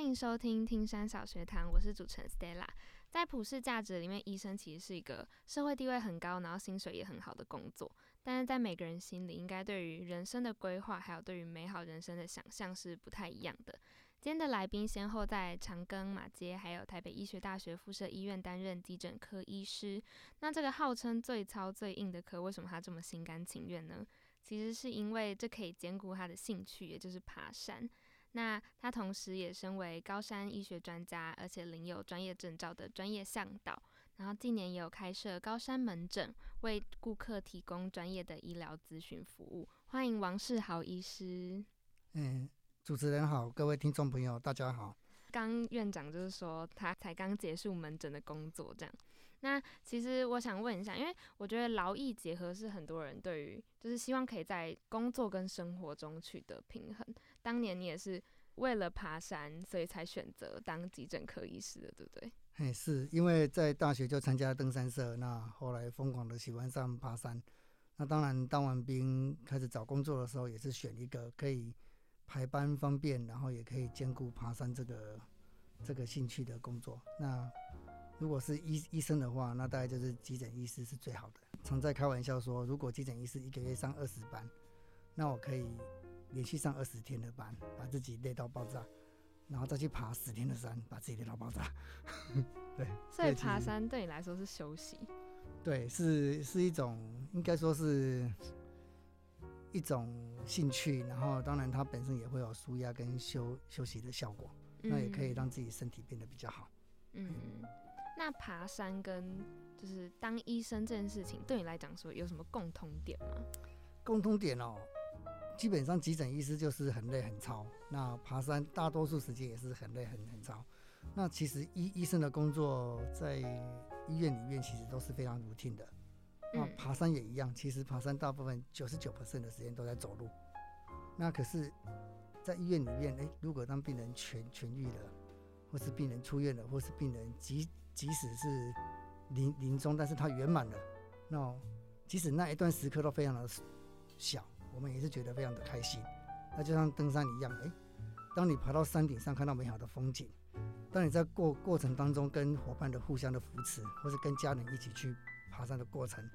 欢迎收听听山小学堂，我是主持人 Stella。在普世价值里面，医生其实是一个社会地位很高，然后薪水也很好的工作。但是在每个人心里，应该对于人生的规划，还有对于美好人生的想象是不太一样的。今天的来宾先后在长庚、马街，还有台北医学大学附设医院担任急诊科医师。那这个号称最糙最硬的科，为什么他这么心甘情愿呢？其实是因为这可以兼顾他的兴趣，也就是爬山。那他同时也身为高山医学专家，而且领有专业证照的专业向导。然后近年也有开设高山门诊，为顾客提供专业的医疗咨询服务。欢迎王世豪医师。嗯，主持人好，各位听众朋友，大家好。刚院长就是说他才刚结束门诊的工作，这样。那其实我想问一下，因为我觉得劳逸结合是很多人对于就是希望可以在工作跟生活中取得平衡。当年你也是为了爬山，所以才选择当急诊科医师的，对不对？嘿，是因为在大学就参加登山社，那后来疯狂的喜欢上爬山。那当然当完兵开始找工作的时候，也是选一个可以排班方便，然后也可以兼顾爬山这个这个兴趣的工作。那如果是医医生的话，那大概就是急诊医师是最好的。常在开玩笑说，如果急诊医师一个月上二十班，那我可以连续上二十天的班，把自己累到爆炸，然后再去爬十天的山，把自己累到爆炸。对，所以爬山对你来说是休息。对，是是一种，应该说是一种兴趣。然后，当然它本身也会有舒压跟休休息的效果，那也可以让自己身体变得比较好。嗯。那爬山跟就是当医生这件事情，对你来讲说有什么共通点吗？共通点哦，基本上急诊医师就是很累很操，那爬山大多数时间也是很累很很操。那其实医医生的工作在医院里面其实都是非常 routine 的，那爬山也一样，其实爬山大部分九十九的时间都在走路。那可是，在医院里面，哎，如果当病人痊痊愈了，或是病人出院了，或是病人即即使是临临终，但是他圆满了，那即使那一段时刻都非常的小，我们也是觉得非常的开心。那就像登山一样，哎，当你爬到山顶上看到美好的风景，当你在过过程当中跟伙伴的互相的扶持，或是跟家人一起去爬山的过程，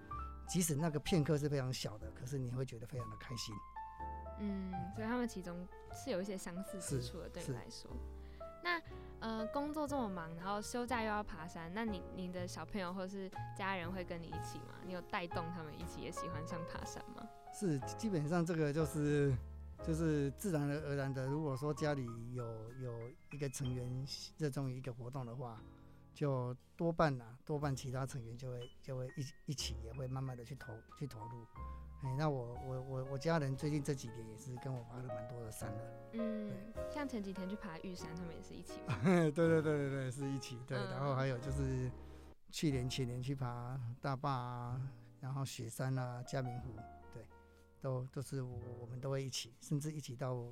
即使那个片刻是非常小的，可是你会觉得非常的开心。嗯，所以他们其中是有一些相似之处的，对你来说。那呃，工作这么忙，然后休假又要爬山，那你你的小朋友或是家人会跟你一起吗？你有带动他们一起也喜欢上爬山吗？是，基本上这个就是就是自然而然的。如果说家里有有一个成员热衷于一个活动的话，就多半呐，多半其他成员就会就会一一起也会慢慢的去投去投入。哎，那我我我我家人最近这几年也是跟我爬了蛮多的山的。嗯，像前几天去爬玉山，他们也是一起。对对对对对，是一起。对，然后还有就是去年前年去爬大坝啊，然后雪山啊、嘉明湖，对，都都是我我们都会一起，甚至一起到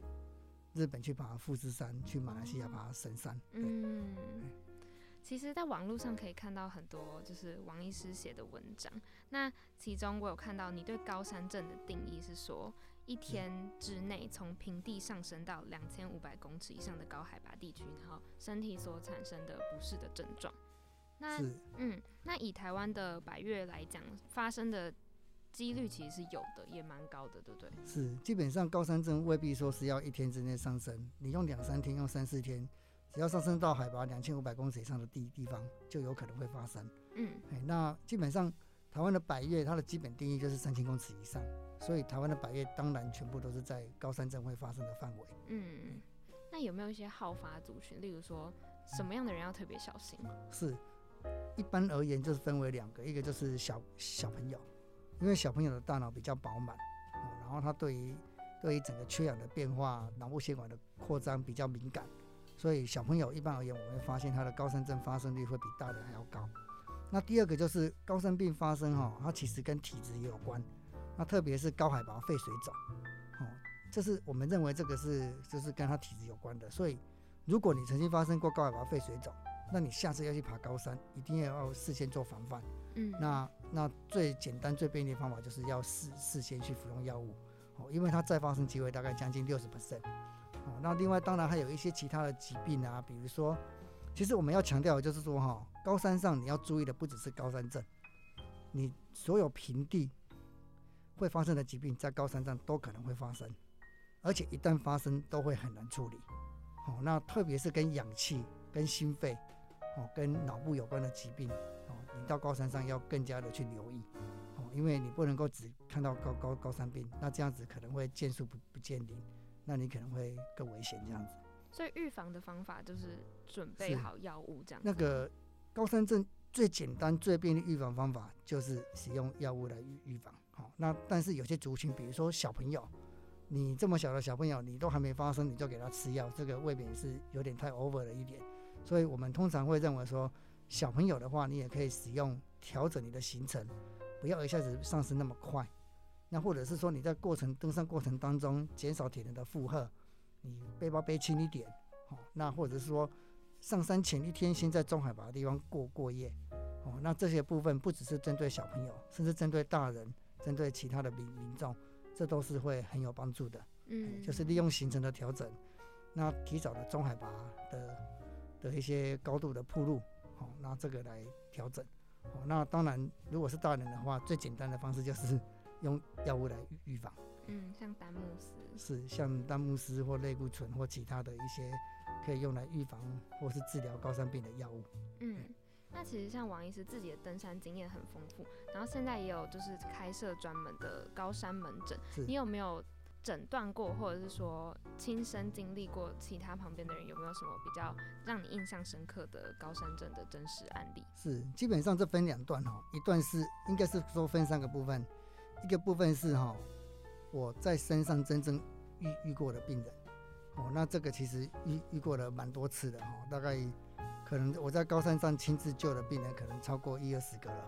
日本去爬富士山，去马来西亚爬神山。嗯。其实，在网络上可以看到很多就是王医师写的文章。那其中我有看到你对高山症的定义是说，一天之内从平地上升到两千五百公尺以上的高海拔地区，然后身体所产生的不适的症状。那嗯，那以台湾的百越来讲，发生的几率其实是有的，也蛮高的，对不对？是，基本上高山症未必说是要一天之内上升，你用两三天，用三四天。只要上升到海拔两千五百公尺以上的地地方，就有可能会发生。嗯，哎，那基本上台湾的百越，它的基本定义就是三千公尺以上，所以台湾的百越当然全部都是在高山症会发生的范围。嗯，那有没有一些好发族群？例如说什么样的人要特别小心？是，一般而言就是分为两个，一个就是小小朋友，因为小朋友的大脑比较饱满，然后他对于对于整个缺氧的变化、脑部血管的扩张比较敏感。所以小朋友一般而言，我们会发现他的高山症发生率会比大人还要高。那第二个就是高山病发生哈，它其实跟体质也有关。那特别是高海拔肺水肿，哦，这是我们认为这个是就是跟他体质有关的。所以如果你曾经发生过高海拔肺水肿，那你下次要去爬高山，一定要要事先做防范。嗯，那那最简单最便利的方法就是要事事先去服用药物，哦，因为它再发生机会大概将近六十 percent。哦，那另外当然还有一些其他的疾病啊，比如说，其实我们要强调的就是说哈，高山上你要注意的不只是高山症，你所有平地会发生的疾病在高山上都可能会发生，而且一旦发生都会很难处理。哦，那特别是跟氧气、跟心肺、哦跟脑部有关的疾病，哦，你到高山上要更加的去留意。哦，因为你不能够只看到高高高山病，那这样子可能会见树不不见林，那你可能会更危险这样子。所以预防的方法就是准备好药物这样子。那个高山症最简单、最便利预防方法就是使用药物来预预防。好、那但是有些族群，比如说小朋友，你这么小的小朋友，你都还没发生，你就给他吃药，这个未免是有点太 over 了一点。所以我们通常会认为说，小朋友的话，你也可以使用调整你的行程，不要一下子上升那么快。那或者是说你在过程登山过程当中减少铁人的负荷，你背包背轻一点，哦，那或者是说上山前一天先在中海拔的地方过过夜，哦，那这些部分不只是针对小朋友，甚至针对大人，针对其他的民民众，这都是会很有帮助的。嗯，就是利用行程的调整，那提早的中海拔的的一些高度的铺路，好、那这个来调整。哦，那当然，如果是大人的话，最简单的方式就是用药物来预预防，嗯，像丹木斯。是像丹木斯或类固醇或其他的一些可以用来预防或是治疗高山病的药物。嗯，那其实像王医师自己的登山经验很丰富，然后现在也有就是开设专门的高山门诊，是你有没有诊断过，或者是说亲身经历过其他旁边的人有没有什么比较让你印象深刻的高山症的真实案例？是，基本上这分两段哈，一段是应该是说分三个部分，一个部分是哈我在山上真正遇遇过的病人，哦，那这个其实遇遇过了蛮多次的哈，大概可能我在高山上亲自救的病人可能超过一二十个了，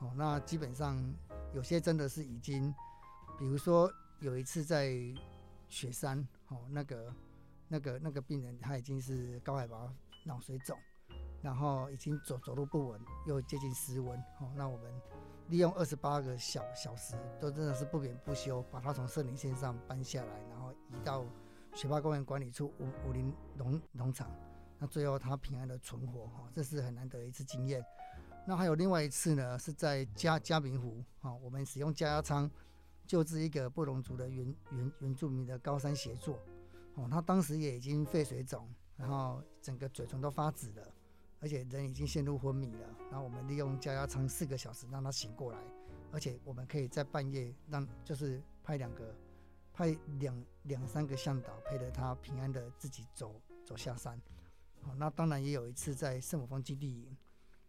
哦，那基本上有些真的是已经，比如说有一次在雪山，哦，那个那个那个病人他已经是高海拔脑水肿。然后已经走走路不稳，又接近失温，哦，那我们利用二十八个小小时，都真的是不眠不休，把他从圣林线上搬下来，然后移到雪霸公园管理处武武林农农场，那最后他平安的存活，哈、这是很难得一次经验。那还有另外一次呢，是在嘉嘉明湖，哈、我们使用加压舱救治一个布隆族的原原原住民的高山协作，哦，他当时也已经肺水肿，然后整个嘴唇都发紫了。而且人已经陷入昏迷了，然后我们利用加压舱四个小时让他醒过来，而且我们可以在半夜让就是派两个派两两三个向导陪着他平安的自己走走下山。哦、那当然也有一次在圣母峰基地营，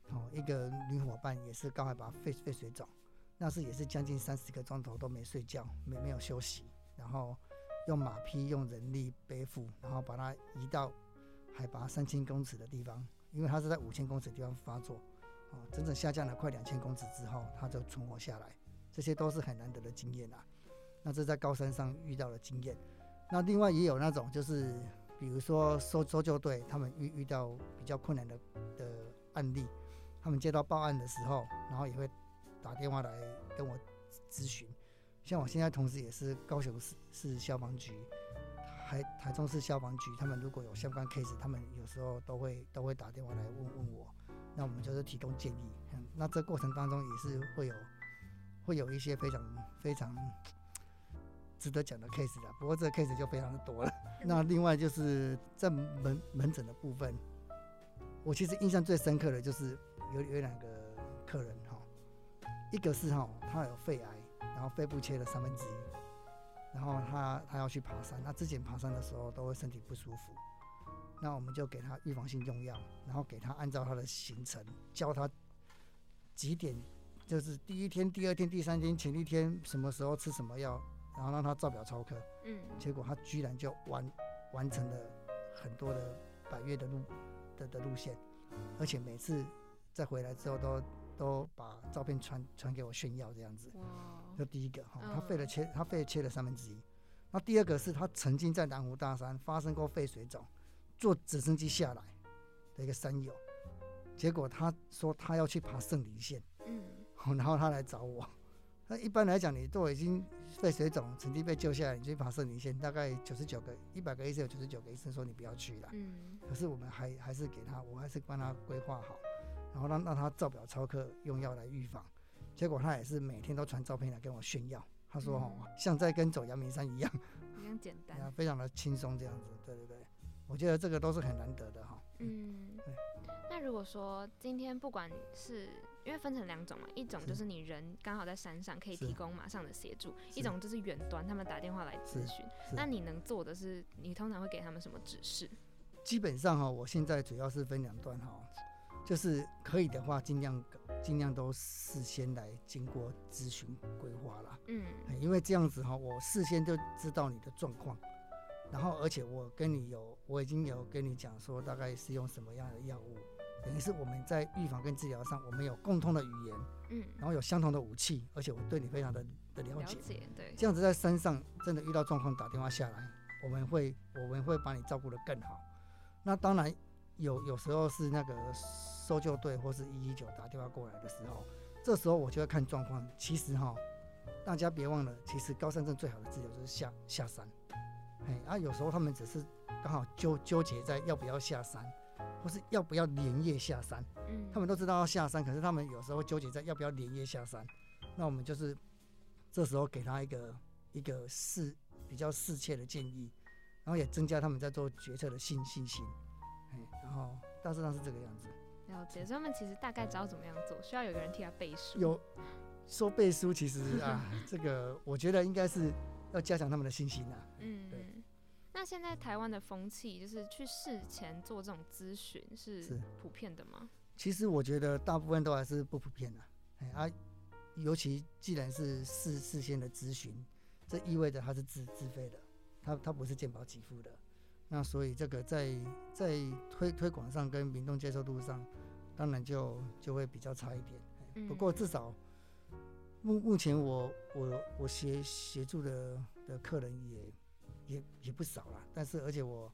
哦，一个女伙伴也是刚好把肺肺水肿，那是也是将近三十个钟头都没睡觉，没没有休息，然后用马匹用人力背负，然后把它移到海拔三千公尺的地方。因为它是在五千公尺的地方发作，哦，整整下降了快两千公尺之后，它就存活下来，这些都是很难得的经验啊。那这在高山上遇到的经验，那另外也有那种就是，比如说搜搜救队他们遇遇到比较困难的的案例，他们接到报案的时候，然后也会打电话来跟我咨询。像我现在同时也是高雄市市消防局。台台中市消防局，他们如果有相关 case，他们有时候都会都会打电话来问问我，那我们就是提供建议。嗯，那这过程当中也是会有会有一些非常非常值得讲的 case 的，不过这个 case 就非常的多了。那另外就是在门门诊的部分，我其实印象最深刻的就是有有两个客人哈，一个是哈他有肺癌，然后肺部切了三分之一。然后他他要去爬山，他之前爬山的时候都会身体不舒服，那我们就给他预防性用药，然后给他按照他的行程教他几点，就是第一天、第二天、第三天前一天什么时候吃什么药，然后让他照表操课。嗯，结果他居然就完完成了很多的百越的路的的路线，而且每次再回来之后都都把照片传传给我炫耀这样子。哇，这第一个哈，嗯他肺了切，他肺切了三分之一。那第二个是他曾经在南湖大山发生过肺水肿，坐直升机下来的一个山友，结果他说他要去爬圣林线，嗯，然后他来找我，那一般来讲，你都已经肺水肿，曾经被救下来，你去爬圣林线，大概九十九个、一百个医生有九十九个医生说你不要去了。嗯，可是我们还还是给他，我还是帮他规划好，然后让让他照表操课，用药来预防。结果他也是每天都传照片来跟我炫耀，他说哦，像在跟走阳明山一样，非常简单。非常的轻松这样子。对对对，我觉得这个都是很难得的哈。嗯，那如果说今天不管是因为分成两种嘛，一种就是你人刚好在山上可以提供马上的协助，一种就是远端他们打电话来咨询。那你能做的是，你通常会给他们什么指示？基本上哈，我现在主要是分两段哈，就是可以的话，尽量尽量都事先来经过咨询规划啦。嗯，因为这样子哈，我事先就知道你的状况。然后，而且我跟你有，我已经有跟你讲说，大概是用什么样的药物，等于是我们在预防跟治疗上，我们有共通的语言，嗯，然后有相同的武器，而且我对你非常的的了解，了解，对，这样子在山上真的遇到状况打电话下来，我们会我们会把你照顾得更好。那当然有有时候是那个搜救队或是一一九打电话过来的时候，这时候我就会看状况。其实哈，大家别忘了，其实高山症最好的治疗就是下下山。哎，啊，有时候他们只是刚好纠纠结在要不要下山，或是要不要连夜下山。嗯，他们都知道要下山，可是他们有时候纠结在要不要连夜下山。那我们就是这时候给他一个一个适比较适切的建议，然后也增加他们在做决策的信信心。哎，然后大致上是这个样子。了解，所以他们其实大概知道怎么样做，需要有个人替他背书。有说背书，其实啊，这个我觉得应该是。要加强他们的信心呐。嗯，对。那现在台湾的风气，就是去事前做这种咨询，是普遍的吗？其实我觉得大部分都还是不普遍的。哎啊，尤其既然是事事先的咨询，这意味着它是自自费的，它它不是健保给付的。那所以这个在在推推广上跟民众接受度上，当然就就会比较差一点。不过至少。目目前我我我协协助的的客人也也也不少了，但是而且我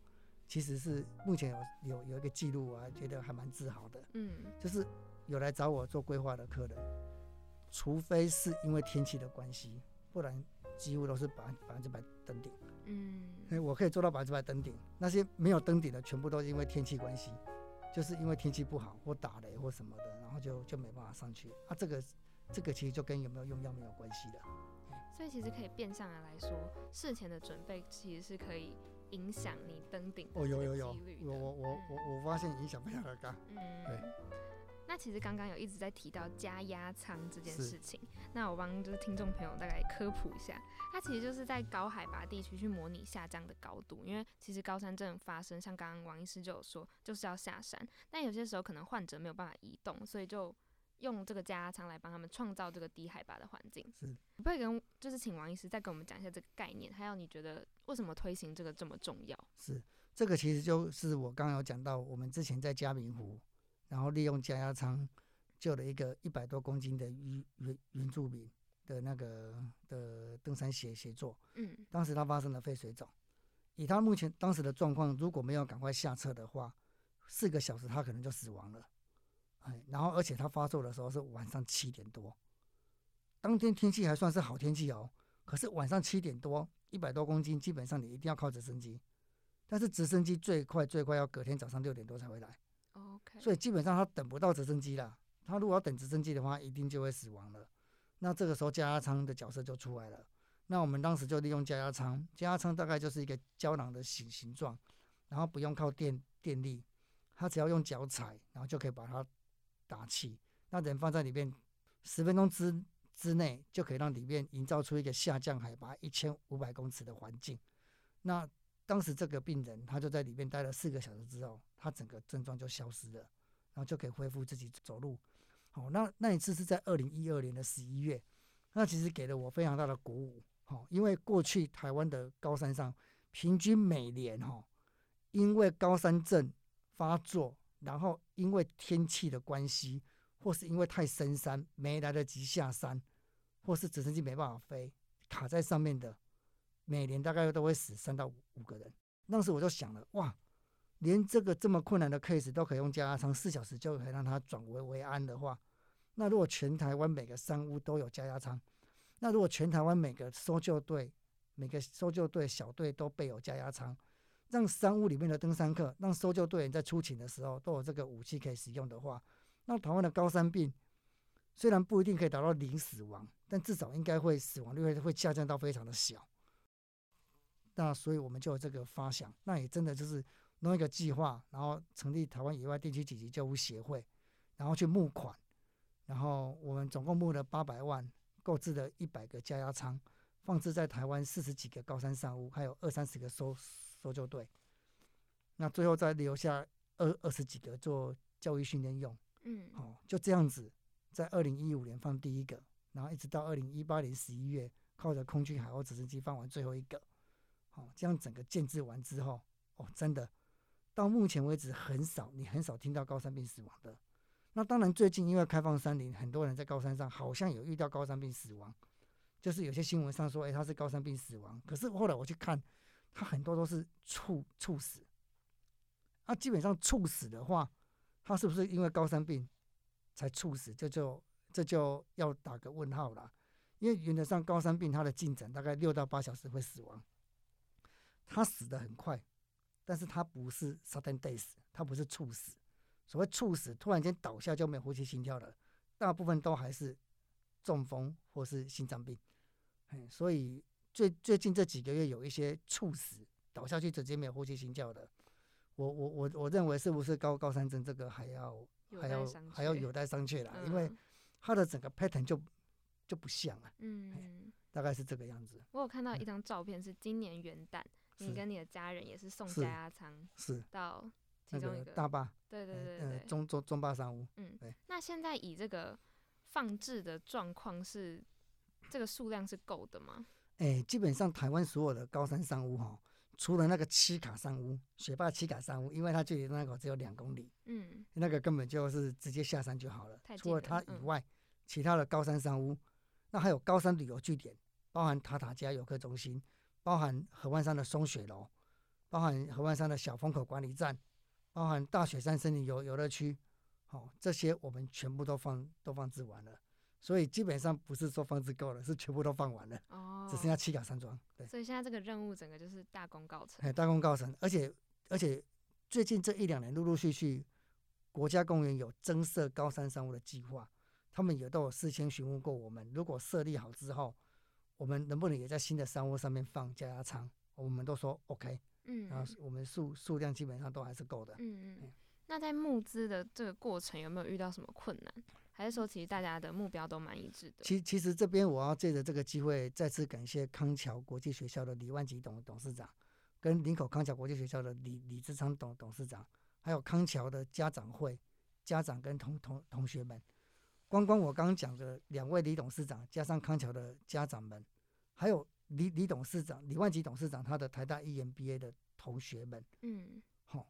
其实是目前有有有一个记录，我还觉得还蛮自豪的。嗯，就是有来找我做规划的客人，除非是因为天气的关系，不然几乎都是百百分之百登顶。嗯，我可以做到百分之百登顶。那些没有登顶的，全部都是因为天气关系，就是因为天气不好或打雷或什么的，然后就就没办法上去。啊，这个。这个其实就跟有没有用药没有关系的，所以其实可以变相的来说，事前的准备其实是可以影响你登顶哦，有有有，我我我我我发现影响非常的大。嗯，对。那其实刚刚有一直在提到加压舱这件事情，那我帮就是听众朋友大概科普一下，它其实就是在高海拔地区去模拟下降的高度，因为其实高山症发生，像刚刚王医师就有说，就是要下山，但有些时候可能患者没有办法移动，所以就。用这个加压舱来帮他们创造这个低海拔的环境，是。不可以跟就是请王医师再跟我们讲一下这个概念，还有你觉得为什么推行这个这么重要？是，这个其实就是我刚刚有讲到，我们之前在嘉明湖，然后利用加压舱救了一个一百多公斤的原原原住民的那个的登山协协作，嗯，当时他发生了肺水肿，以他目前当时的状况，如果没有赶快下车的话，四个小时他可能就死亡了。哎，然后而且他发作的时候是晚上七点多，当天天气还算是好天气哦。可是晚上七点多，一百多公斤，基本上你一定要靠直升机。但是直升机最快最快要隔天早上六点多才会来。所以基本上他等不到直升机了。他如果要等直升机的话，一定就会死亡了。那这个时候加压舱的角色就出来了。那我们当时就利用加压舱，加压舱大概就是一个胶囊的形形状，然后不用靠电电力，它只要用脚踩，然后就可以把它。打气，那人放在里面十分钟之之内，就可以让里面营造出一个下降海拔一千五百公尺的环境。那当时这个病人他就在里面待了四个小时之后，他整个症状就消失了，然后就可以恢复自己走路。好，那那一次是在二零一二年的十一月，那其实给了我非常大的鼓舞。好，因为过去台湾的高山上平均每年哈，因为高山症发作。然后因为天气的关系，或是因为太深山没来得及下山，或是直升机没办法飞，卡在上面的，每年大概都会死三到五个人。当时我就想了，哇，连这个这么困难的 case 都可以用加压舱四小时就可以让它转危为安的话，那如果全台湾每个山屋都有加压舱，那如果全台湾每个搜救队、每个搜救队小队都备有加压舱，让山屋里面的登山客、让搜救队员在出勤的时候都有这个武器可以使用的话，那台湾的高山病虽然不一定可以达到零死亡，但至少应该会死亡率会会下降到非常的小。那所以我们就有这个发想，那也真的就是弄一个计划，然后成立台湾野外地区紧急救护协会，然后去募款，然后我们总共募了八百万，购置了一百个加压舱，放置在台湾四十几个高山上屋，还有二三十个搜搜救队。那最后再留下二二十几个做教育训练用，嗯，哦，就这样子，在二零一五年放第一个，然后一直到二零一八年十一月，靠着空军海鸥直升机放完最后一个。哦，这样整个建制完之后，哦，真的到目前为止很少，你很少听到高山病死亡的。那当然，最近因为开放山林，很多人在高山上好像有遇到高山病死亡，就是有些新闻上说，哎，他是高山病死亡。可是后来我去看，他很多都是猝猝死。那基本上猝死的话，他是不是因为高山病才猝死？这就这就要打个问号了。因为原则上高山病它的进展大概六到八小时会死亡。他死的很快，但是他不是 sudden death，他不是猝死。所谓猝死，突然间倒下就没有呼吸心跳了，大部分都还是中风或是心脏病。嗯，所以最最近这几个月有一些猝死倒下去直接没有呼吸心跳的，我我我我认为是不是高高山症这个还要还要还要有待商榷啦，因为它的整个 pattern 就就不像啊。嗯，大概是这个样子。我有看到一张照片，是今年元旦。你跟你的家人也是送加压舱，是到其中一个大坝，对对对对，中中中坝商务，嗯，对。那现在以这个放置的状况是，这个数量是够的吗？哎，基本上台湾所有的高山商屋哈，除了那个七卡山屋，雪霸七卡山屋，因为它距离那个只有两公里，嗯，那个根本就是直接下山就好了。除了它以外，其他的高山山屋，那还有高山旅游据点，包含塔塔加游客中心。包含合欢山的松雪楼，包含合欢山的小风口管理站，包含大雪山森林游游乐区，好，这些我们全部都放都放置完了，所以基本上不是说放置够了，是全部都放完了，哦，只剩下七角山庄，对。所以现在这个任务整个就是大功告成，哎，大功告成，而且而且最近这一两年陆陆续续，国家公园有增设高山商务的计划，他们也都有事先询问过我们，如果设立好之后。我们能不能也在新的商务上面放加压仓？我们都说 OK，嗯，然后我们数数量基本上都还是够的，嗯嗯。那在募资的这个过程有没有遇到什么困难？还是说其实大家的目标都蛮一致的？其其实这边我要借着这个机会再次感谢康桥国际学校的李万吉董董事长，跟林口康桥国际学校的李李志昌董董事长，还有康桥的家长会家长跟同同同学们。光光我刚刚讲的两位李董事长，加上康桥的家长们，还有李李董事长、李万吉董事长他的台大 EMBA 的同学们，嗯，好，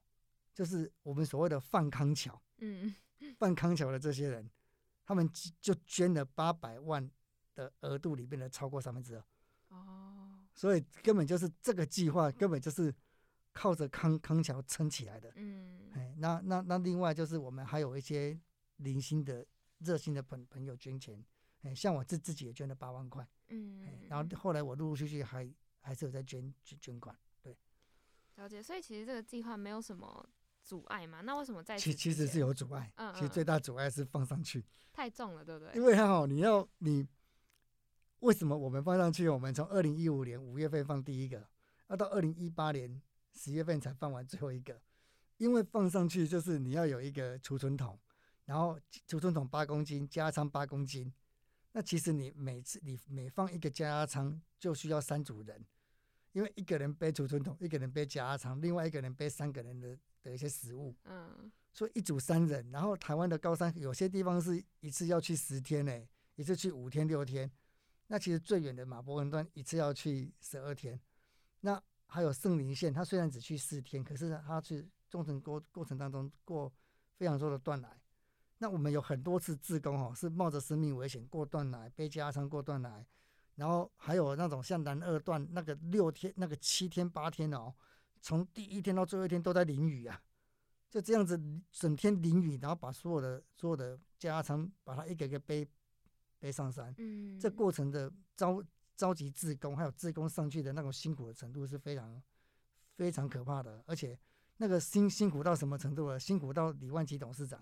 就是我们所谓的范康桥，嗯，范康桥的这些人，他们就捐了八百万的额度里面的超过三分之二，哦，所以根本就是这个计划根本就是靠着康康桥撑起来的，嗯，哎，那那那另外就是我们还有一些零星的。热心的朋朋友捐钱，哎，像我自自己也捐了八万块，嗯，然后后来我陆陆续续还还是有在捐捐捐款，对，了解。所以其实这个计划没有什么阻碍嘛？那为什么在其其实是有阻碍，嗯，其实最大阻碍是放上去太重了，对不对？因为哈，你要你为什么我们放上去？我们从二零一五年五月份放第一个，要到二零一八年十月份才放完最后一个，因为放上去就是你要有一个储存桶。然后储存桶八公斤，加压舱八公斤，那其实你每次你每放一个加压仓就需要三组人，因为一个人背储存桶，一个人背加压仓，另外一个人背三个人的的一些食物，嗯，所以一组三人。然后台湾的高山有些地方是一次要去十天呢，一次去五天六天，那其实最远的马博文段一次要去十二天，那还有圣林线，它虽然只去四天，可是它去中程过过程当中过非常多的断崖。那我们有很多次自工哦，是冒着生命危险过断奶，背加仓过断奶，然后还有那种像南二段那个六天、那个七天、八天哦，从第一天到最后一天都在淋雨啊，就这样子整天淋雨，然后把所有的所有的加仓把它一个个背背上山。嗯，这过程的召召集自工，还有自工上去的那种辛苦的程度是非常非常可怕的，而且那个辛辛苦到什么程度了？辛苦到李万吉董事长，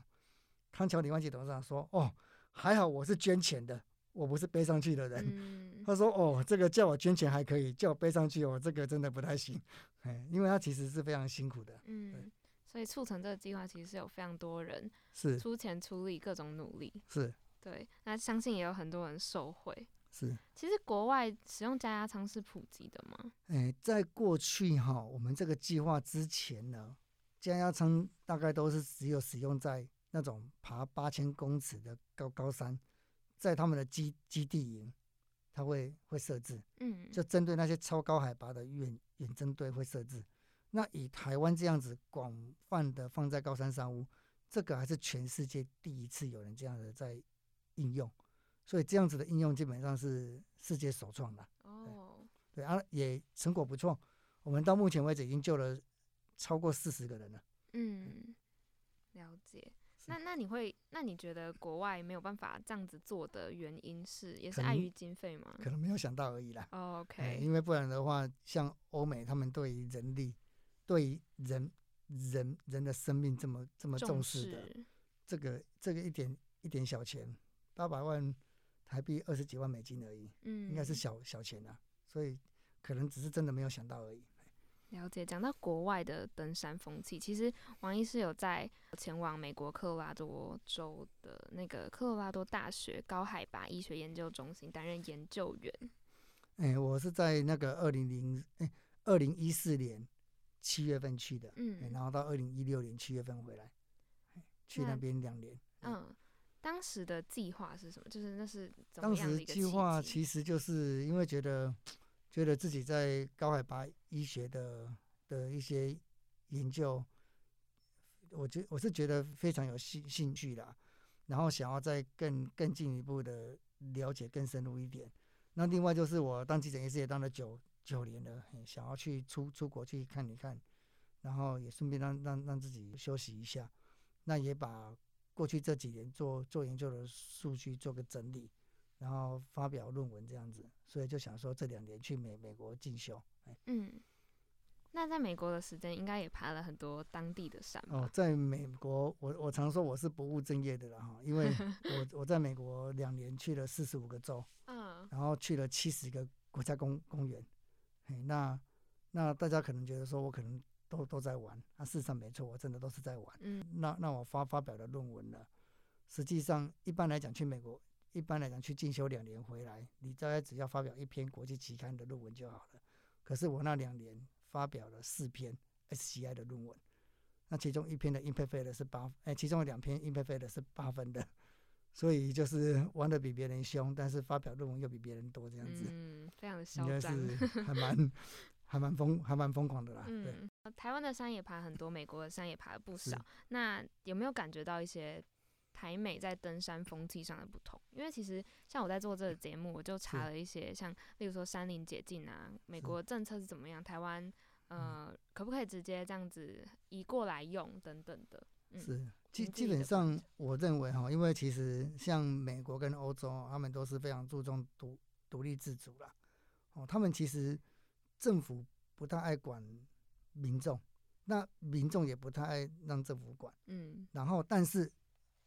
康桥李万吉董事长说：“哦，还好我是捐钱的，我不是背上去的人。嗯他说：“哦，这个叫我捐钱还可以，叫我背上去我，这个真的不太行。”哎，因为他其实是非常辛苦的，嗯，所以促成这个计划其实是有非常多人是出钱出力，各种努力。是对，那相信也有很多人受惠。是。其实国外使用加压舱是普及的吗？哎，在过去哈，我们这个计划之前呢，加压舱大概都是只有使用在那种爬八千公尺的高高山，在他们的基基地营，他会会设置，嗯，就针对那些超高海拔的远远征队会设置。那以台湾这样子广泛的放在高山上屋，这个还是全世界第一次有人这样的在应用，所以这样子的应用基本上是世界首创的。哦，对啊，也成果不错。我们到目前为止已经救了超过四十个人了。嗯，了解。那那你会，那你觉得国外没有办法这样子做的原因是，也是碍于经费吗？可能没有想到而已啦。哦哎 OK，因为不然的话，像欧美他们对于人力、对于人人人的生命这么这么重视的，视这个这个一点一点小钱，八百万台币二十几万美金而已，嗯，应该是小小钱啊。所以可能只是真的没有想到而已。了解，讲到国外的登山风气，其实王医师有在前往美国科罗拉多州的那个科罗拉多大学高海拔医学研究中心担任研究员。哎、我是在那个二零零哎二零一四年七月份去的，哎嗯然后到二零一六年七月份回来，哎去那那边两年。嗯，当时的计划是什么？就是那是怎当时计划其实就是因为觉得觉得自己在高海拔医学的的一些研究，我觉我是觉得非常有兴兴趣啦，然后想要再更更进一步的了解更深入一点。那另外就是我当急诊医师也当了九九年了，想要去出出国去看一看，然后也顺便让让让自己休息一下，那也把过去这几年做做研究的数据做个整理，然后发表论文这样子，所以就想说这两年去美美国进修。哎嗯，那在美国的时间应该也爬了很多当地的山吧？哦，在美国，我我常说我是不务正业的了哈，因为 我我在美国两年去了四十五个州，嗯然后去了七十个国家公公园。嘿，那那大家可能觉得说我可能都都在玩，那、事实上没错，我真的都是在玩。嗯那那我发发表的论文呢，实际上一般来讲去美国，一般来讲去进修两年回来，你大概只要发表一篇国际期刊的论文就好了。可是我那两年发表了四篇 SCI 的论文，那其中一篇的 impact factor 是八，哎，其中有两篇 impact factor 是八分的，所以就是玩的比别人凶，但是发表论文又比别人多，这样子，嗯，非常的应该嚣张。是还蛮还蛮疯还蛮疯狂的啦。对，嗯，呃台湾的山也爬很多，美国的山也爬了不少。那有没有感觉到一些台美在登山风气上的不同？因为其实像我在做这个节目，我就查了一些，像例如说山林解禁啊，美国政策是怎么样，台湾呃、可不可以直接这样子移过来用等等的。嗯，是，基基本上我认为哈，因为其实像美国跟欧洲，他们都是非常注重独独立自主啦。哦，他们其实政府不太爱管民众，那民众也不太爱让政府管。嗯然后，但是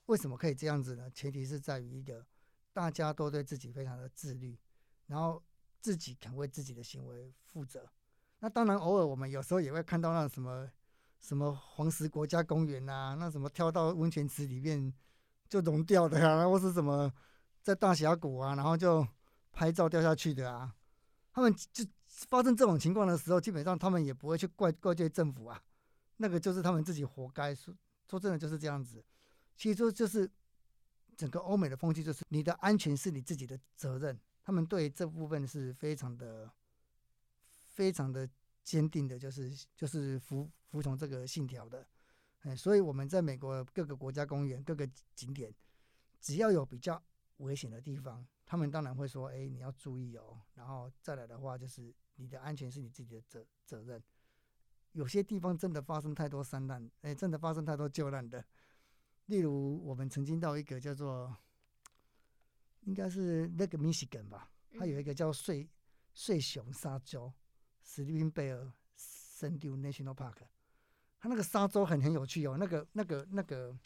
为什么可以这样子呢？前提是在于一个大家都对自己非常的自律，然后自己肯为自己的行为负责。那当然，偶尔我们有时候也会看到那什么什么黄石国家公园啊，那什么跳到温泉池里面就融掉的啊，或是什么在大峡谷啊，然后就拍照掉下去的啊，他们就发生这种情况的时候，基本上他们也不会去怪怪罪政府啊，那个就是他们自己活该。说说真的就是这样子。其实就是整个欧美的风气，就是你的安全是你自己的责任，他们对这部分是非常的、非常的坚定的，就是就是服服从这个信条的。哎，所以我们在美国各个国家公园、各个景点，只要有比较危险的地方，他们当然会说：“哎，你要注意哦。”然后再来的话，就是你的安全是你自己的责责任。有些地方真的发生太多山难，哎，真的发生太多救难的。例如，我们曾经到一个叫做应该是那个 Michigan 吧，它有一嗯个叫睡睡熊沙洲 （Sleeping Bear Sandy National Park）。它那个沙洲很很有趣哦，那个那个那个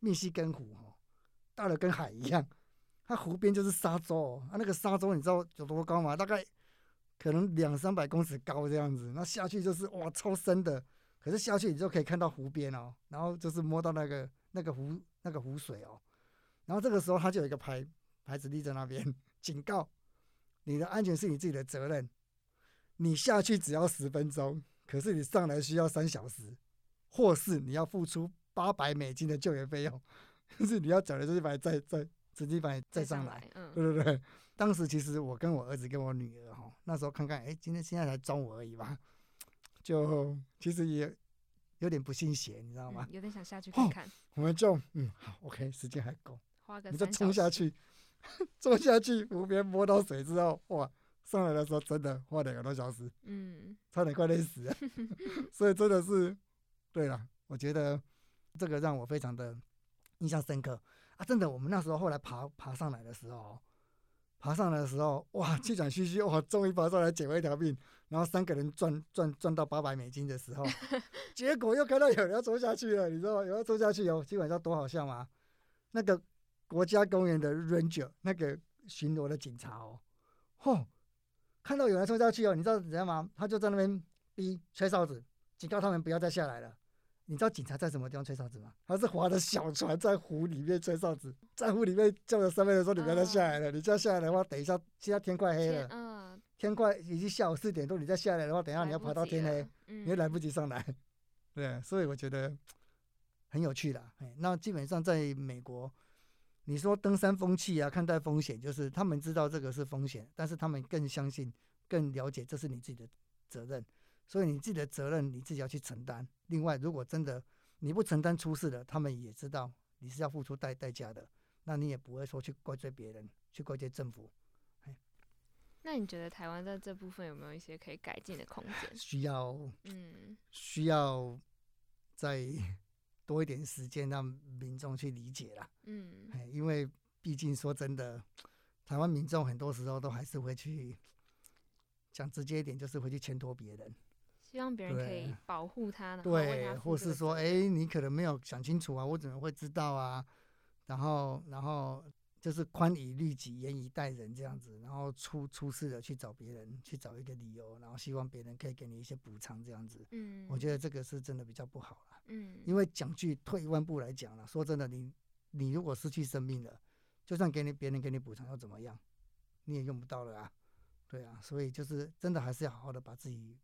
密西根湖哦，大的跟海一样，它湖边就是沙洲哦，它那个沙洲你知道有多高吗？大概可能两三百公尺高这样子，那下去就是哇超深的，可是下去你就可以看到湖边哦，然后就是摸到那个那个湖那个湖水哦，然后这个时候他就有一个牌牌子立在那边，警告你的安全是你自己的责任，你下去只要十分钟，可是你上来需要三小时，或是你要付出八百美金的救援费用，就是你要缴的就是把你再再直接把你再上来。，嗯对对对，当时其实我跟我儿子跟我女儿哈，那时候看看，哎、今天现在才中午而已吧，就其实也有点不信邪，你知道吗？嗯有点想下去哦看看，我们就嗯好，OK，时间还够，花个我们就三小时，冲下去，冲下去湖边摸到水之后，哇，上来的时候真的花两个多小时，嗯差点快累死了，所以真的是，对了，我觉得这个让我非常的印象深刻啊！真的，我们那时候后来爬爬上来的时候，爬上来的时候，哇，气喘吁吁，哇，终于爬上来捡回一条命，然后三个人赚赚赚到八百美金的时候，结果又看到有人要冲下去了，你知道吗？有人要冲下去哦，基本上多好笑吗？那个国家公园的 ranger 那个巡逻的警察哦，吼、看到有人冲下去哦，你知道怎样吗？他就在那边逼吹哨子，警告他们不要再下来了。你知道警察在什么地方吹哨子吗？他是划着小船在湖里面吹哨子，在湖里面叫着身边人说：“你不要再下来了，你再下来的话，等一下现在天快黑了，嗯，天快已经下午四点多，你再下来的话，等一下你要爬到天黑，，嗯，你又来不及上来。对，所以我觉得很有趣啦。哎，那基本上在美国，你说登山风气啊，看待风险，就是他们知道这个是风险，但是他们更相信、更了解这是你自己的责任，所以你自己的责任你自己要去承担。另外，如果真的你不承担出事了，他们也知道你是要付出代代价的，那你也不会说去怪罪别人，去怪罪政府，那你觉得台湾在这部分有没有一些可以改进的空间？需要嗯 需要再 多一点时间让民众去理解啦。嗯哎，因为毕竟说真的，台湾民众很多时候都还是会去讲直接一点，就是会去牵拖别人，希望别人可以保护他，然后为对，或是说，哎、你可能没有想清楚啊，我怎么会知道啊？然后，然后就是宽以律己，严以待人这样子，然后出出事了去找别人，去找一个理由，然后希望别人可以给你一些补偿这样子。嗯，我觉得这个是真的比较不好了。嗯，因为讲句退一万步来讲了，说真的，你你如果失去生命了，就算给你别人给你补偿又怎么样，你也用不到了啊，对啊，所以就是真的还是要好好的把自己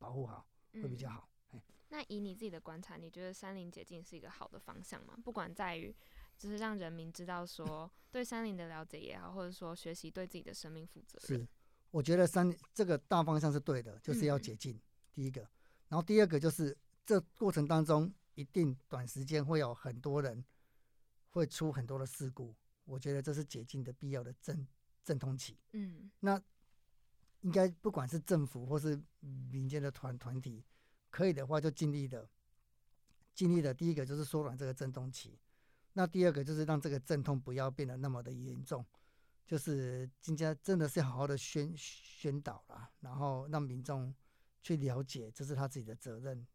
保护好，会比较嗯好。哎、那以你自己的观察，你觉得山林解禁是一个好的方向吗？不管在于就是让人民知道说 对山林的了解也好，或者说学习对自己的生命负责任。是，我觉得山这个大方向是对的，就是要嗯解禁，第一个，然后第二个就是这过程当中一定短时间会有很多人会出很多的事故，我觉得这是解禁的必要的阵阵痛期。嗯那应该不管是政府或是民间的团团体，可以的话就尽力的，尽力的。第一个就是缩短这个阵痛期，那第二个就是让这个阵痛不要变得那么的严重，就是今天真的是好好的宣宣导啦，然后让民众去了解这是他自己的责任，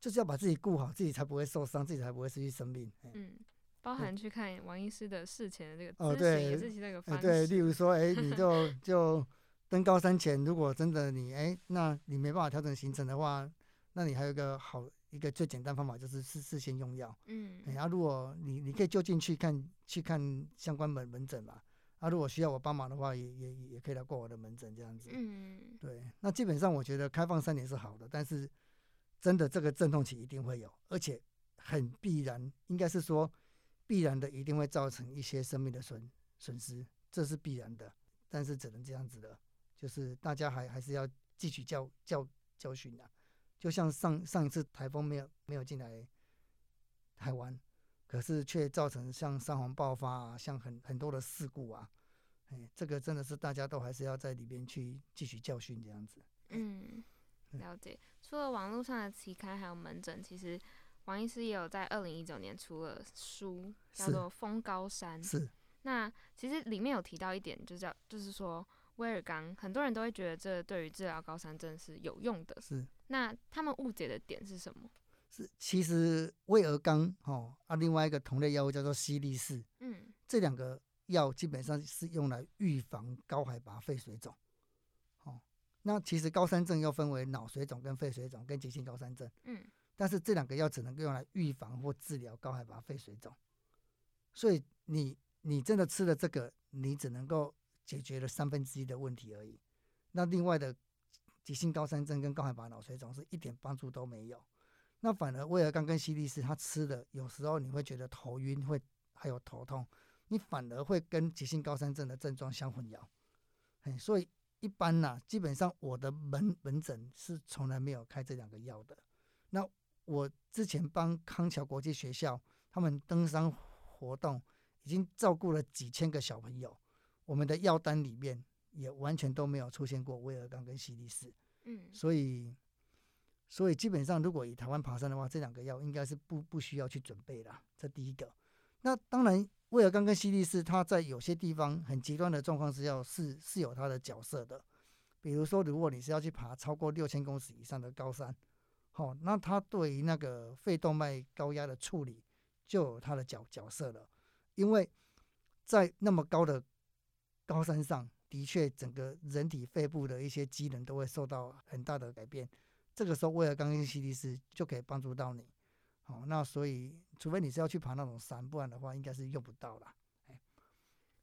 就是要把自己顾好，自己才不会受伤，自己才不会失去生命。哎嗯，包含去看王医师的事前的这个哦咨询，也对对，例。如说，哎，你就 就登高山前，如果真的你哎，那你没办法调整行程的话，那你还有一个好一个最简单方法就是事事先用药。嗯哎，啊，如果你你可以就近去看去看相关门门诊嘛。啊，如果需要我帮忙的话，也也也可以来过我的门诊这样子。嗯对，那基本上我觉得开放三年是好的，但是真的这个阵痛期一定会有，而且很必然，应该是说必然的一定会造成一些生命的损损失，这是必然的，但是只能这样子的，就是大家还还是要汲取教教教训的，就像上上一次台风没有没有进来台湾，可是却造成像山洪爆发啊，像很很多的事故啊，哎，这个真的是大家都还是要在里边去汲取教训这样子。嗯，了解。除了网络上的期刊还有门诊，其实王医师也有在二零一九年出了书，叫做《风高山》。是，那其实里面有提到一点，就叫就是说威尔刚，很多人都会觉得这对于治疗高山症是有用的。是那他们误解的点是什么？是，其实威尔刚哦啊，另外一个同类药物叫做西力士，嗯这两个药基本上是用来预防高海拔肺水肿。哦，那其实高山症又分为脑水肿跟肺水肿跟急性高山症，嗯但是这两个药只能够用来预防或治疗高海拔肺水肿。所以你你真的吃了这个，你只能够解决了三分之一的问题而已。那另外的急性高山症跟高海拔脑水肿是一点帮助都没有。那反而威尔刚跟西力士，他吃的有时候你会觉得头晕，会还有头痛，你反而会跟急性高山症的症状相混淆。所以一般呐、基本上我的门门诊是从来没有开这两个药的。那我之前帮康桥国际学校他们登山活动，已经照顾了几千个小朋友，我们的药单里面也完全都没有出现过威尔刚跟西力士。嗯所以，所以基本上，如果以台湾爬山的话，这两个药应该是不不需要去准备啦。这第一个。那当然，威尔刚跟西力士，它在有些地方很极端的状况是要是是有它的角色的。比如说，如果你是要去爬超过六千公尺以上的高山，好、那它对于那个肺动脉高压的处理就有它的角角色了。因为在那么高的高山上，的确整个人体肺部的一些机能都会受到很大的改变。这个时候，威尔刚跟西力士就可以帮助到你。好、那所以除非你是要去爬那种山，不然的话应该是用不到啦。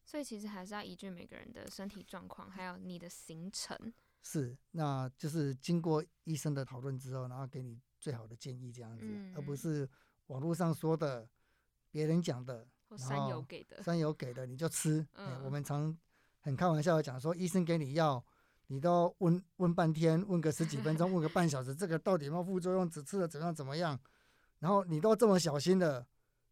所以其实还是要依据每个人的身体状况，还有你的行程。是，那就是经过医生的讨论之后，然后给你最好的建议这样子，而不嗯是网络上说的、别人讲的、山友后给的，山友给的你就吃。哎我嗯们常很开玩笑的讲说，医生给你药，你都问问半天，问个十几分钟，问个半小时，这个到底有没有副作用，只吃了怎样怎么样，然后你都这么小心的，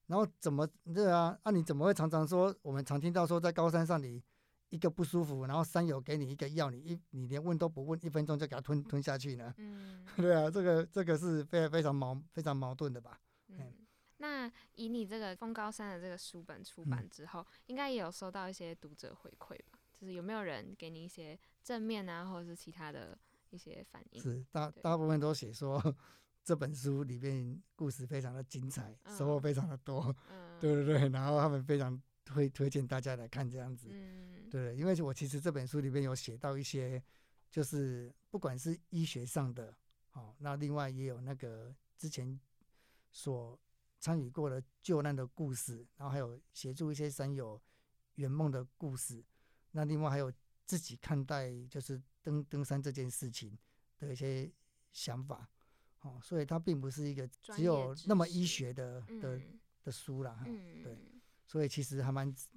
然后怎么对啊？啊，你怎么会常常说，我们常听到说在高山上你一个不舒服，然后山友给你一个药，你一你连问都不问，一分钟就给它吞吞下去呢？嗯对啊，这个这个是非常非常矛非常矛盾的吧？嗯。那以你这个《风高山》的这个书本出版之后，应该也有收到一些读者回馈吧？就是有没有人给你一些正面啊，或者是其他的一些反应？是大？大部分都写说 这本书里面故事非常的精彩，收获嗯。非常的多，嗯，对对对，然后他们非常推推荐大家来看这样子，嗯，对，因为我其实这本书里面有写到一些，就是不管是医学上的，哦，那另外也有那个之前所参与过的救难的故事，然后还有协助一些山友圆梦的故事，那另外还有自己看待就是登登山这件事情的一些想法，哦，所以它并不是一个只有那么医学的的嗯的书啦，哈嗯，对所以其实还蛮值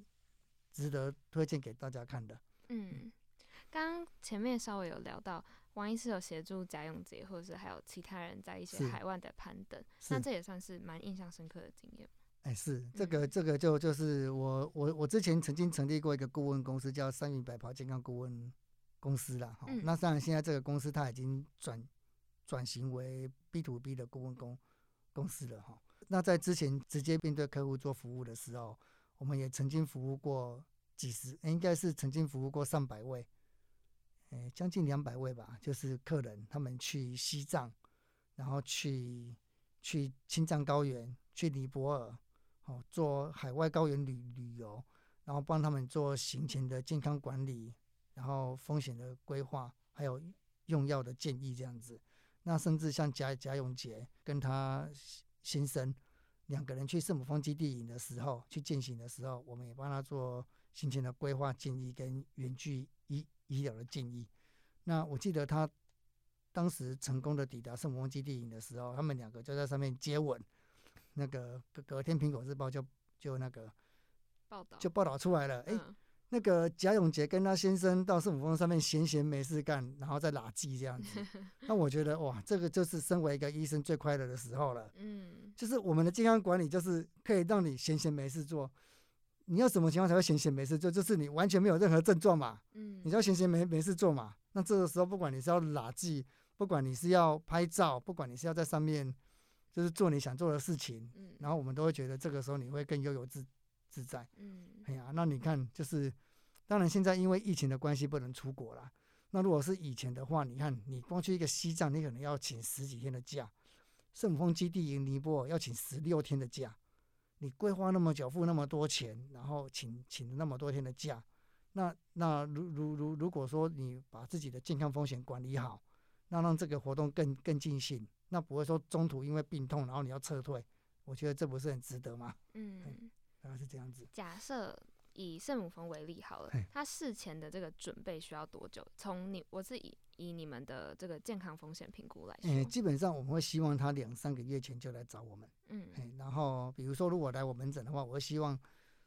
值得推荐给大家看的。嗯，刚刚前面稍微有聊到，王医师有协助贾永杰，或者是还有其他人在一些海外的攀登，那，这也算是蛮印象深刻的经验。哎，是这个嗯这个就就是我我我之前曾经成立过一个顾问公司，叫三云白袍健康顾问公司啦。哈、嗯那当然现在这个公司它已经转转型为 B to B 的顾问公公司了哈。那在之前直接面对客户做服务的时候，我们也曾经服务过几十，哎应该是曾经服务过上百位，哎，将近两百位吧，就是客人他们去西藏，然后去去青藏高原，去尼泊尔，哦，做海外高原旅旅游，然后帮他们做行前的健康管理，然后风险的规划，还有用药的建议这样子。那甚至像贾贾永杰跟他先生两个人去圣母峰基地营的时候，去践行的时候，我们也帮他做行前的规划建议跟远距医医疗的建议。那我记得他当时成功的抵达圣母峰基地营的时候，他们两个就在上面接吻。那个隔隔天，《苹果日报就》就那个报道就报道出来了，哎、嗯那个贾永杰跟他先生到圣母峰上面闲闲没事干，然后再拉鸡这样子。那我觉得哇，这个就是身为一个医生最快乐的时候了。嗯就是我们的健康管理，就是可以让你闲闲没事做。你要什么情况才会闲闲没事做？就是你完全没有任何症状嘛，嗯，你就要闲闲没没事做嘛。那这个时候，不管你是要拉记，不管你是要拍照，不管你是要在上面就是做你想做的事情，嗯然后我们都会觉得这个时候你会更悠游自自在。嗯哎呀，那你看，就是当然现在因为疫情的关系不能出国啦。那如果是以前的话，你看你光去一个西藏，你可能要请十几天的假；圣母峰基地营尼泊尔要请十六天的假。你规划那么久，付那么多钱，然后请请那么多天的假，那那如如如如果说你把自己的健康风险管理好，那让这个活动更更尽兴，那不会说中途因为病痛然后你要撤退，我觉得这不是很值得吗？嗯，大概是这样子。假设以圣母峰为例好了嘿，它事前的这个准备需要多久？从你我是以以你们的这个健康风险评估来基本上我们会希望他两三个月前就来找我们。嗯嘿，然后比如说如果来我门诊的话，我会希望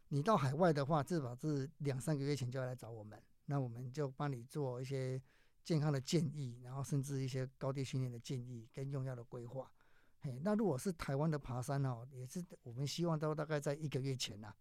你到海外的话，至少是两三个月前就要来找我们，那我们就帮你做一些健康的建议，然后甚至一些高地训练的建议跟用药的规划。嘿，那如果是台湾的爬山哦，也是我们希望都大概在一个月前呐、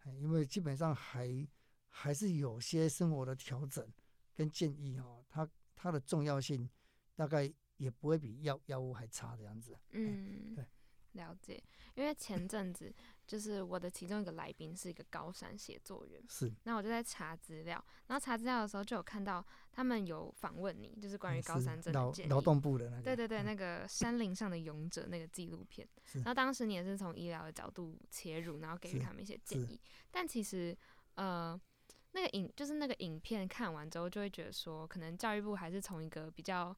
嘿因为基本上还还是有些生活的调整跟建议哦，它它的重要性大概也不会比药药物还差这样子。嗯对，了解。因为前阵子就是我的其中一个来宾是一个高山写作员，是那我就在查资料，然后查资料的时候就有看到他们有访问你，就是关于高山症的劳建议。劳动部的那个，对对对，嗯那个山林上的勇者那个纪录片，是然后当时你也是从医疗的角度切入，然后给予他们一些建是议。但其实，呃，那个影就是那个影片看完之后，就会觉得说，可能教育部还是从一个比较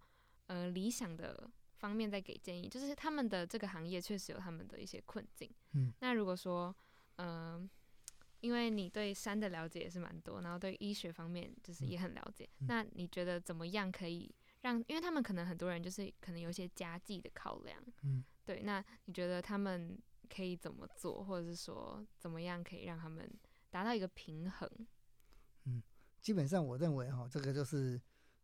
呃理想的方面在给建议，就是他们的这个行业确实有他们的一些困境。嗯，那如果说，嗯、因为你对山的了解也是蛮多，然后对医学方面就是也很了解，嗯那你觉得怎么样可以让？因为他们可能很多人就是可能有一些家计的考量，嗯，对，那你觉得他们可以怎么做，或者是说怎么样可以让他们达到一个平衡？嗯基本上我认为哈，这个就是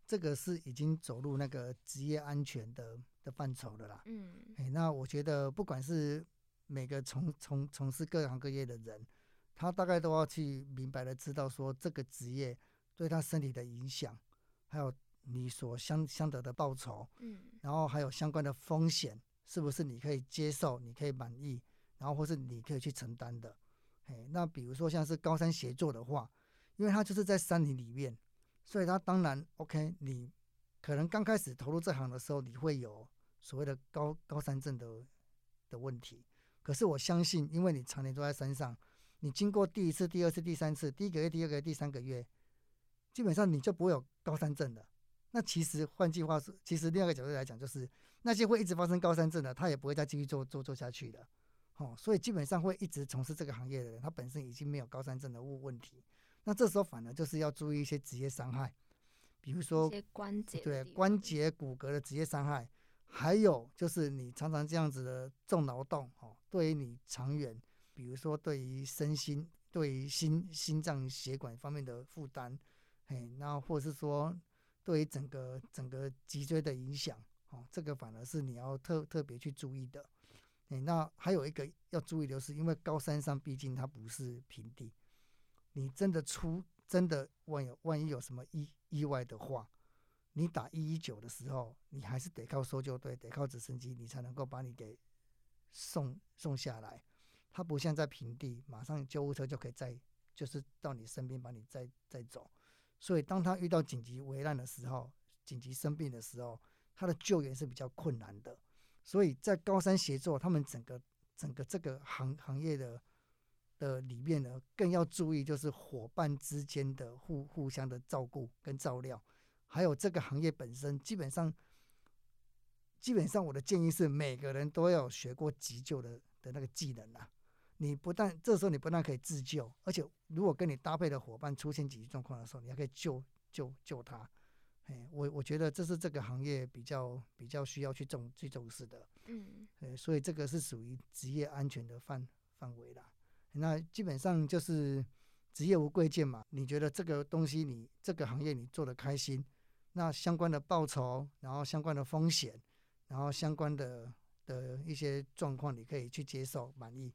这个是已经走入那个职业安全的的范畴了啦。嗯哎，那我觉得不管是每个从从从事各行各业的人，他大概都要去明白的知道说这个职业对他身体的影响，还有你所相相得的报酬，嗯然后还有相关的风险，是不是你可以接受、你可以满意，然后或是你可以去承担的。哎，那比如说像是高山协作的话，因为它就是在山林里面，所以他当然 OK。你可能刚开始投入这行的时候，你会有所谓的高高山症的的问题。可是我相信，因为你常年都在山上，你经过第一次、第二次、第三次，第一个月、第二个月、第三个月，基本上你就不会有高山症了。那其实换句话说，其实另外一个角度来讲，就是那些会一直发生高山症的，他也不会再继续做做做下去的。哦，所以基本上会一直从事这个行业的人，他本身已经没有高山症的问问题。那这时候反而就是要注意一些职业伤害，比如说关节对关节、骨骼的职业伤害，还有就是你常常这样子的重劳动哦，对于你长远，比如说对于身心、对于心心脏血管方面的负担，嘿，那或者是说对于整个整个脊椎的影响，哦，这个反而是你要特特别去注意的。哎，那还有一个要注意的是，因为高山上毕竟它不是平地，你真的出真的万有万一有什么意意外的话，你打一一九的时候，你还是得靠搜救队，得靠直升机，你才能够把你给送送下来。它不像在平地，马上救护车就可以载，就是到你身边把你载载走。所以当他遇到紧急危难的时候，紧急生病的时候，他的救援是比较困难的。所以在高山协作，他们整个整个这个行行业的的里面呢，更要注意就是伙伴之间的互互相的照顾跟照料，还有这个行业本身，基本上基本上我的建议是每个人都要学过急救的的那个技能啊。你不但这时候你不但可以自救，而且如果跟你搭配的伙伴出现紧急状况的时候，你还可以救救救他。哎，我我觉得这是这个行业比较比较需要去重去重视的。嗯呃，所以这个是属于职业安全的范范围啦。那基本上就是职业无贵贱嘛。你觉得这个东西你这个行业你做的开心，那相关的报酬，然后相关的风险，然后相关的的一些状况，你可以去接受满意，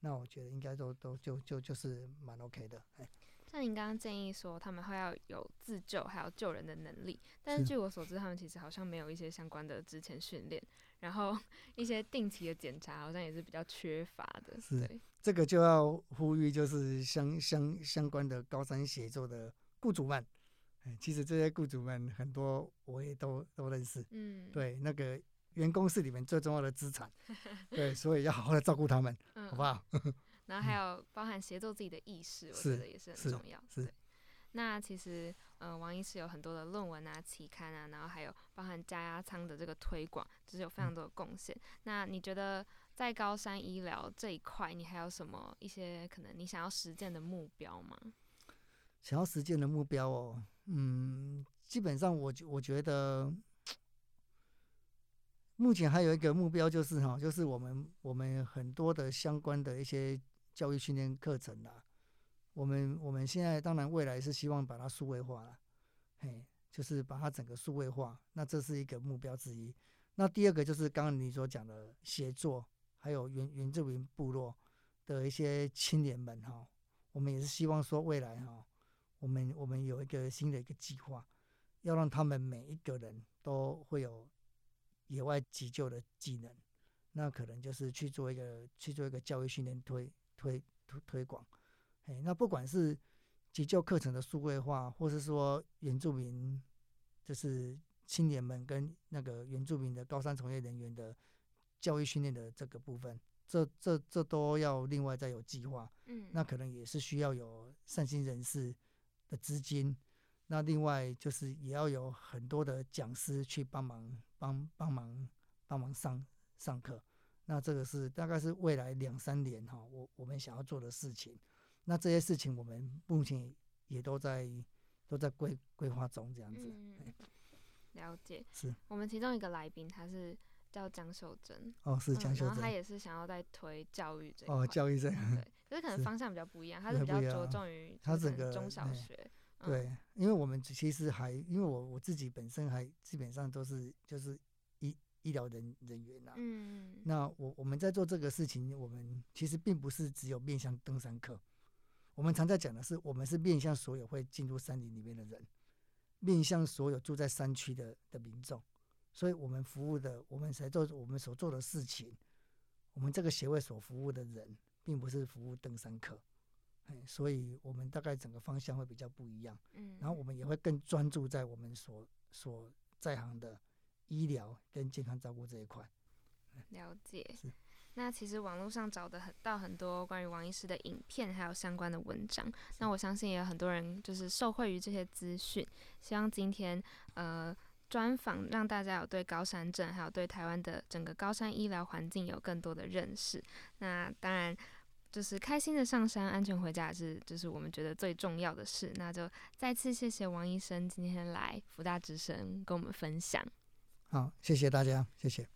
那我觉得应该都都就就就是蛮 OK 的。哎，像您刚刚建议说他们会要有自救还有救人的能力，但是是据我所知，他们其实好像没有一些相关的之前训练，然后一些定期的检查好像也是比较缺乏的。是，这个就要呼吁，就是相相相关的高山协作的雇主们，哎，其实这些雇主们很多我也都都认识，嗯，，对，那个员工是你们最重要的资产，对，所以要好好的照顾他们，嗯，好不好？然后还有包含协作自己的意识，我觉得也是很重要。是对。那其实，呃，王医师有很多的论文啊、期刊啊，然后还有包含加压舱的这个推广，就是有非常多的贡献。那你觉得在高山医疗这一块，你还有什么一些可能你想要实践的目标吗？想要实践的目标哦，嗯，基本上我觉我觉得，目前还有一个目标就是哈，就是我们我们很多的相关的一些教育训练课程啦，我们我们现在当然未来是希望把它数位化了，嘿，就是把它整个数位化，那这是一个目标之一。那第二个就是刚刚你所讲的协作，还有原原住民部落的一些青年们哈，我们也是希望说未来哈，我们我们有一个新的一个计划，要让他们每一个人都会有野外急救的技能，那可能就是去做一个去做一个教育训练推推推推广，哎，那不管是急救课程的数位化，或是说原住民就是青年们跟那个原住民的高山从业人员的教育训练的这个部分，这这这都要另外再有计划。嗯，那可能也是需要有善心人士的资金，那另外就是也要有很多的讲师去帮忙帮帮忙帮忙上上课，那这个是大概是未来两三年哈，我我们想要做的事情。那这些事情我们目前也都在都在规规划中，这样子。了解。是我们其中一个来宾，他是叫江秀珍，哦，是嗯江秀珍然后他也是想要在推教育这一哦，块教育这样对，可是可 能方向比较不一样，他是比较着重于他整个中小哎学，嗯，对，因为我们其实还，因为我我自己本身还基本上都是就是医医疗人人员呐、嗯，那我我们在做这个事情，我们其实并不是只有面向登山客，我们常在讲的是，我们是面向所有会进入山林里面的人，面向所有住在山区的的民众，所以我们服务的，我们才做我们所做的事情，我们这个协会所服务的人，并不是服务登山客，哎，所以我们大概整个方向会比较不一样。嗯，然后我们也会更专注在我们所所在行的医疗跟健康照顾这一块。了解是。那其实网络上找的很到很多关于王医师的影片，还有相关的文章。那我相信也有很多人就是受惠于这些资讯。希望今天呃专访让大家有对高山症，还有对台湾的整个高山医疗环境有更多的认识。那当然。就是开心的上山，安全回家也是，就是我们觉得最重要的事。那就再次谢谢王医生今天来福大之声跟我们分享。好，谢谢大家，谢谢。